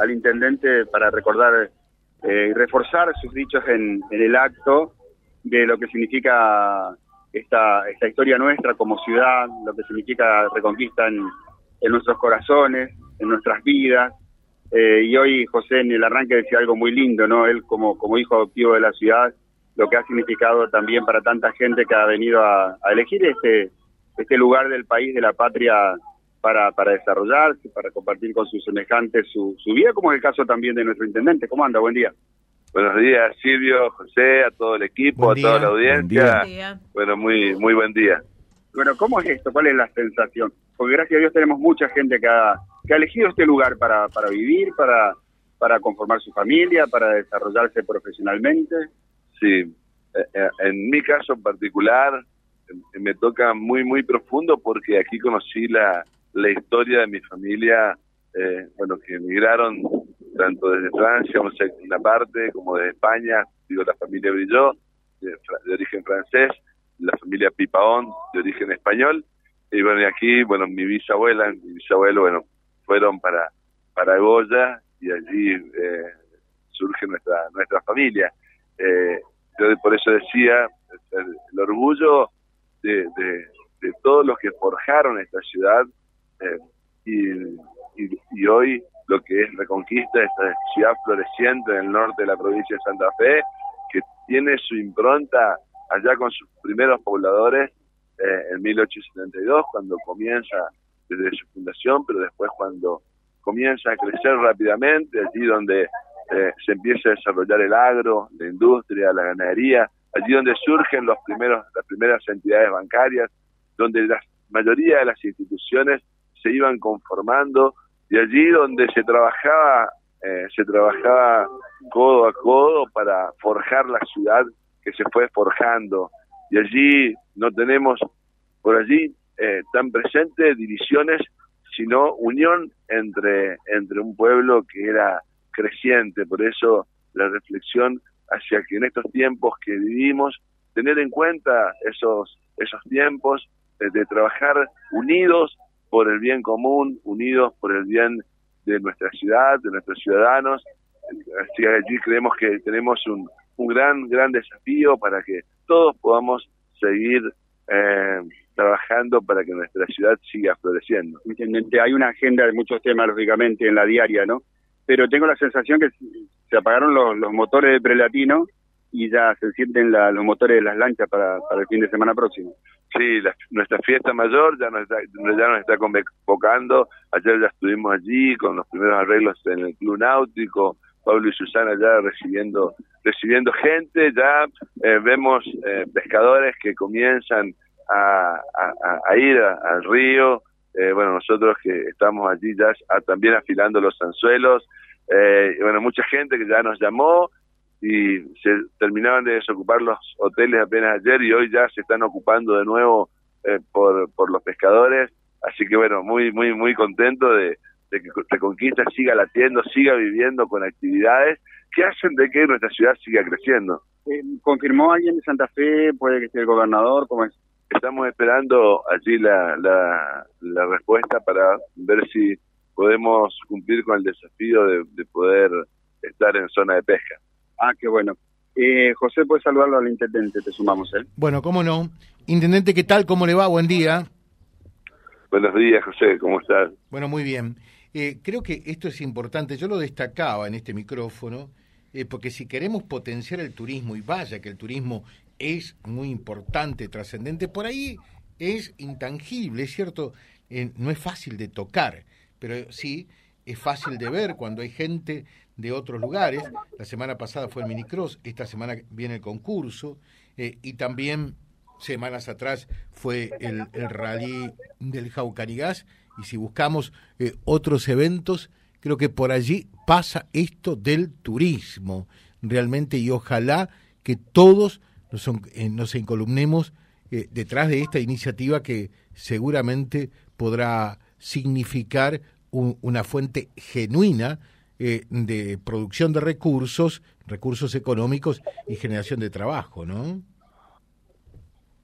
al intendente para recordar eh, y reforzar sus dichos en, el acto de lo que significa esta, esta historia nuestra como ciudad, lo que significa Reconquista en, nuestros corazones, en nuestras vidas. Eh, y hoy José en el arranque decía algo muy lindo, ¿no? Él como, como hijo adoptivo de la ciudad, lo que ha significado también para tanta gente que ha venido a, a elegir este, este lugar del país, de la patria, para, para desarrollarse, para compartir con sus semejantes su, su vida, como es el caso también de nuestro intendente. ¿Cómo anda? Buen día. Buenos días, Silvio, José, a todo el equipo, a toda la audiencia. Bueno, muy, muy buen día. Bueno, ¿cómo es esto? ¿Cuál es la sensación? Porque gracias a Dios tenemos mucha gente que ha, que ha elegido este lugar para, para vivir, para, para conformar su familia, para desarrollarse profesionalmente. Sí, eh, eh, en mi caso en particular me toca muy, muy profundo porque aquí conocí la, la historia de mi familia, eh, bueno, que emigraron tanto desde Francia, una parte, como desde España, digo, la familia Brilló, de, origen francés, la familia Pipaón, de origen español, y bueno, y aquí, bueno, mi bisabuela, mi bisabuelo, bueno, fueron para, para Goya, y allí eh, surge nuestra, nuestra familia. Eh, yo por eso decía, el, orgullo de, de, de todos los que forjaron esta ciudad, eh, y, y, hoy lo que es Reconquista, esta ciudad floreciente en el norte de la provincia de Santa Fe, que tiene su impronta allá con sus primeros pobladores eh, en 1872, cuando comienza desde su fundación, pero después cuando comienza a crecer rápidamente, allí donde eh, se empieza a desarrollar el agro, la industria, la ganadería, allí donde surgen los primeros, las primeras entidades bancarias, donde la mayoría de las instituciones se iban conformando y allí donde se trabajaba eh, se trabajaba codo a codo para forjar la ciudad que se fue forjando. Y allí no tenemos por allí eh, tan presentes divisiones sino unión entre entre un pueblo que era creciente. Por eso la reflexión hacia que en estos tiempos que vivimos tener en cuenta esos esos tiempos de trabajar unidos por el bien común, unidos por el bien de nuestra ciudad, de nuestros ciudadanos. Así allí creemos que tenemos un, un gran, gran desafío para que todos podamos seguir eh, trabajando para que nuestra ciudad siga floreciendo. Intendente, hay una agenda de muchos temas, lógicamente, en la diaria, ¿no? Pero tengo la sensación que se apagaron los, los motores de prelatino y ya se sienten los motores de las lanchas para, para el fin de semana próximo. Sí, nuestra fiesta mayor ya nos, está, ya nos está convocando. Ayer ya estuvimos allí con los primeros arreglos en el Club Náutico. Pablo y Susana ya recibiendo recibiendo gente. Ya eh, vemos eh, pescadores que comienzan a, a, ir al río. Eh, bueno, nosotros que estamos allí ya también afilando los anzuelos. bueno, mucha gente que ya nos llamó y se terminaban de desocupar los hoteles apenas ayer y hoy ya se están ocupando de nuevo eh, por, por los pescadores. Así que bueno, muy, muy, muy contento de, que Reconquista siga latiendo, siga viviendo con actividades que hacen de que nuestra ciudad siga creciendo. Eh, ¿Confirmó alguien de Santa Fe? ¿Puede que esté el gobernador? ¿Cómo es? Estamos esperando allí la, la, la respuesta para ver si podemos cumplir con el desafío de, de poder estar en zona de pesca. Ah, qué bueno. Eh, José, puedes saludarlo al intendente, te sumamos, ¿eh? Bueno, cómo no. Intendente, ¿qué tal? ¿Cómo le va? Buen día. Buenos días, José, ¿cómo estás? Bueno, muy bien. Eh, creo que esto es importante, yo lo destacaba en este micrófono, eh, porque si queremos potenciar el turismo, y vaya que el turismo es muy importante, trascendente, por ahí es intangible, es cierto, no es fácil de tocar, pero sí es fácil de ver cuando hay gente de otros lugares. La semana pasada fue el minicross, esta semana viene el concurso eh, y también semanas atrás fue el, rally del Jaucarigás y si buscamos eh, otros eventos, creo que por allí pasa esto del turismo realmente y ojalá que todos nos, eh, nos encolumnemos detrás de esta iniciativa que seguramente podrá significar una fuente genuina eh, de producción de recursos, recursos económicos y generación de trabajo, ¿no?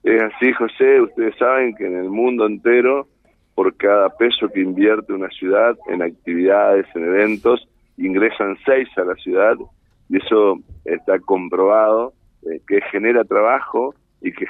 Es así, José. Ustedes saben que en el mundo entero, por cada peso que invierte una ciudad en actividades, en eventos, ingresan seis a la ciudad y eso está comprobado eh, que genera trabajo y que,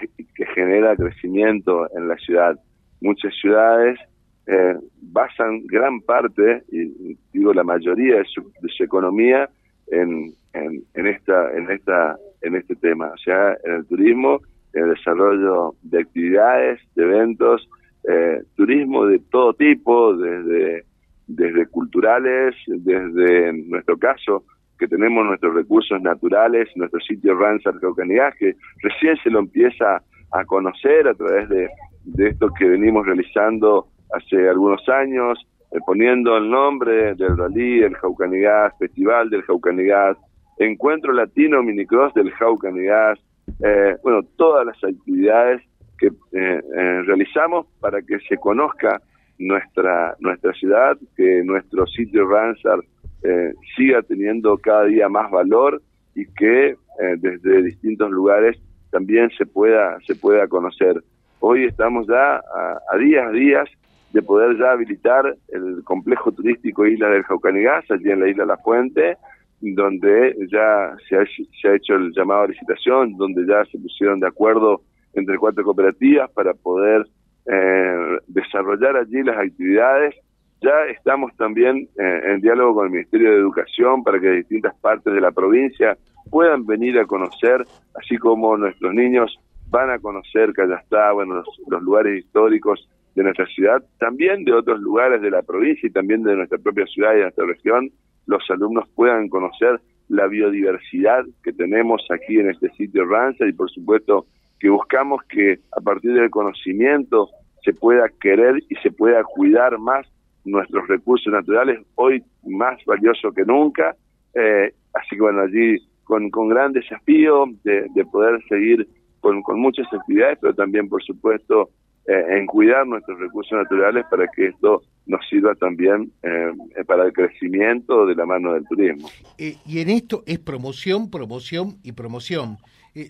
genera crecimiento en la ciudad. Muchas ciudades eh, basan gran parte, y digo la mayoría de su, economía, en, en, esta, en, esta, en este tema, o sea, en el turismo, en el desarrollo de actividades, de eventos, eh, turismo de todo tipo, desde, desde culturales, desde en nuestro caso, que tenemos nuestros recursos naturales, nuestro sitio Ransar Caucanigás, que recién se lo empieza a conocer a través de, de esto que venimos realizando hace algunos años, eh, poniendo el nombre del rally, el Jaucanigás, Festival del Jaucanigás, Encuentro Latino Minicross del Jaucanigás, eh, bueno, todas las actividades que eh, realizamos para que se conozca nuestra nuestra ciudad, que nuestro sitio Ransar eh, siga teniendo cada día más valor y que eh, desde distintos lugares también se pueda se pueda conocer. Hoy estamos ya a, días días de poder ya habilitar el complejo turístico Isla del Jaucanigás, allí en la Isla La Fuente, donde ya se ha, hecho el llamado a licitación, donde ya se pusieron de acuerdo entre cuatro cooperativas para poder eh, desarrollar allí las actividades. Ya estamos también eh, en diálogo con el Ministerio de Educación para que distintas partes de la provincia puedan venir a conocer, así como nuestros niños van a conocer está bueno, los, los lugares históricos de nuestra ciudad, también de otros lugares de la provincia y también de nuestra propia ciudad y de nuestra región, los alumnos puedan conocer la biodiversidad que tenemos aquí en este sitio Ranza y por supuesto que buscamos que a partir del conocimiento se pueda querer y se pueda cuidar más nuestros recursos naturales, hoy más valioso que nunca. Eh, así que bueno, allí con, con gran desafío de, poder seguir con, con, muchas actividades, pero también, por supuesto, eh, en cuidar nuestros recursos naturales para que esto nos sirva también eh, para el crecimiento de la mano del turismo. y en esto es promoción, promoción y promoción.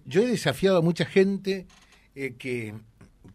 yo he desafiado a mucha gente que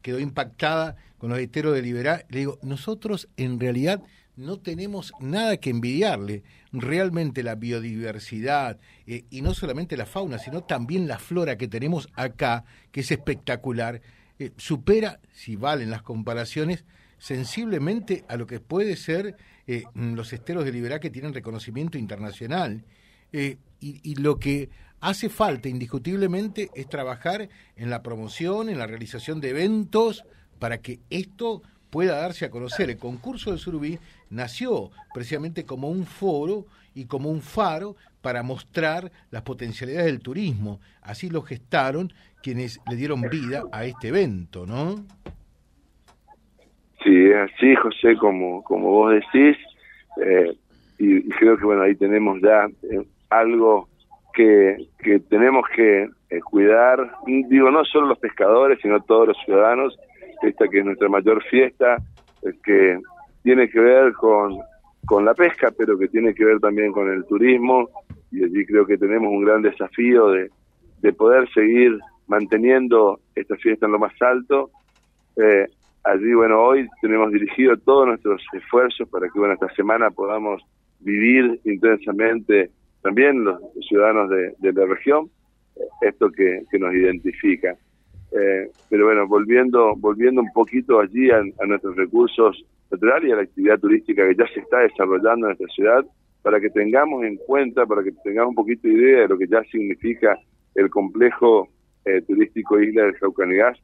quedó impactada con los esteros de Liberá, le digo, nosotros en realidad no tenemos nada que envidiarle. Realmente la biodiversidad, eh, y no solamente la fauna, sino también la flora que tenemos acá, que es espectacular, eh, supera, si valen las comparaciones, sensiblemente a lo que puede ser eh, los esteros de Liberá que tienen reconocimiento internacional. y, y lo que hace falta indiscutiblemente es trabajar en la promoción, en la realización de eventos, para que esto pueda darse a conocer. El concurso de Surubí nació precisamente como un foro y como un faro para mostrar las potencialidades del turismo. Así lo gestaron quienes le dieron vida a este evento, ¿no? Sí, así, José, como, como vos decís, eh, y, creo que bueno, ahí tenemos ya eh, algo que, que tenemos que eh, cuidar, digo, no solo los pescadores, sino todos los ciudadanos, esta que es nuestra mayor fiesta, que tiene que ver con, con la pesca, pero que tiene que ver también con el turismo, y allí creo que tenemos un gran desafío de, de poder seguir manteniendo esta fiesta en lo más alto. Eh, allí, bueno, hoy tenemos dirigido todos nuestros esfuerzos para que, bueno, esta semana podamos vivir intensamente también los ciudadanos de, la región esto que, nos identifica. Eh, pero bueno, volviendo volviendo un poquito allí a, nuestros recursos naturales y a la actividad turística que ya se está desarrollando en nuestra ciudad, para que tengamos en cuenta, para que tengamos un poquito de idea de lo que ya significa el complejo eh, turístico Isla del Jaucanigás,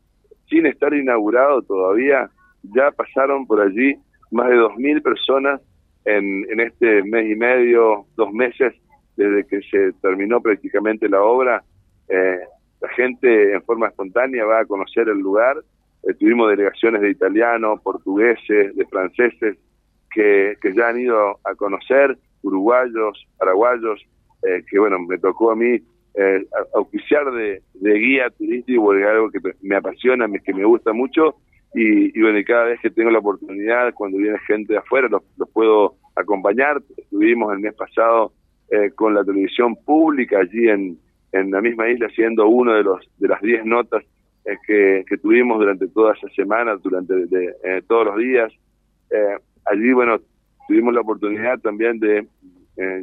sin estar inaugurado todavía, ya pasaron por allí más de 2.000 personas en, en este mes y medio, dos meses, desde que se terminó prácticamente la obra. Eh, la gente en forma espontánea va a conocer el lugar. Eh, tuvimos delegaciones de italianos, portugueses, de franceses, que, que ya han ido a conocer, uruguayos, paraguayos, eh, que bueno, me tocó a mí eh, auspiciar de, guía turístico, porque es algo que me apasiona, que me gusta mucho, y, y, bueno, y cada vez que tengo la oportunidad, cuando viene gente de afuera, los, los puedo acompañar. Estuvimos el mes pasado eh, con la televisión pública allí en, en la misma isla, siendo uno de los de las 10 notas eh, que, que, tuvimos durante toda esa semana, durante eh, todos los días. Eh, allí, bueno, tuvimos la oportunidad también de,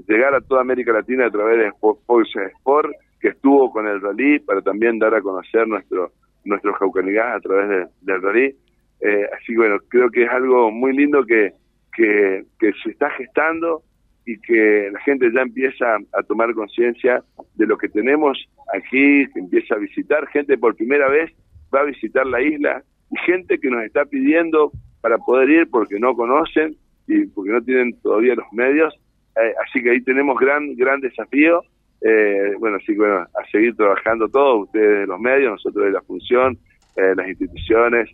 llegar a toda América Latina a través de Fox Sport, que estuvo con el rally para también dar a conocer nuestro nuestro Jaucanigás a través del rally. Eh, así que bueno, creo que es algo muy lindo que, que, se está gestando y que la gente ya empieza a tomar conciencia de lo que tenemos aquí, que empieza a visitar, gente por primera vez va a visitar la isla y gente que nos está pidiendo para poder ir porque no conocen y porque no tienen todavía los medios. Eh, así que ahí tenemos gran gran desafío. Eh, bueno, así que bueno, a seguir trabajando todos, ustedes de los medios, nosotros de la función, eh, las instituciones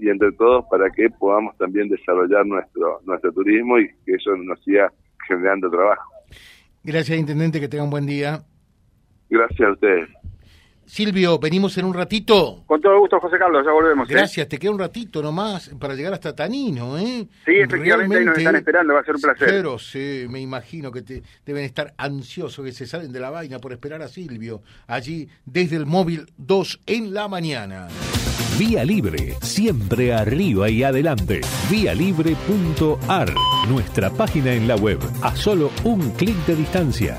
y entre todos para que podamos también desarrollar nuestro nuestro turismo y que eso nos siga generando trabajo. Gracias, Intendente, que tenga un buen día. Gracias a ustedes. Silvio, venimos en un ratito. Con todo gusto, José Carlos, ya volvemos. ¿eh? Gracias, te queda un ratito nomás para llegar hasta Tanino, ¿eh? Sí, efectivamente, ahí nos están esperando, va a ser un placer. Pero sí, me imagino que te, deben estar ansiosos, que se salen de la vaina por esperar a Silvio, allí desde el móvil 2 en la mañana. Vía Libre, siempre arriba y adelante. Vialibre.ar, nuestra página en la web, a solo un clic de distancia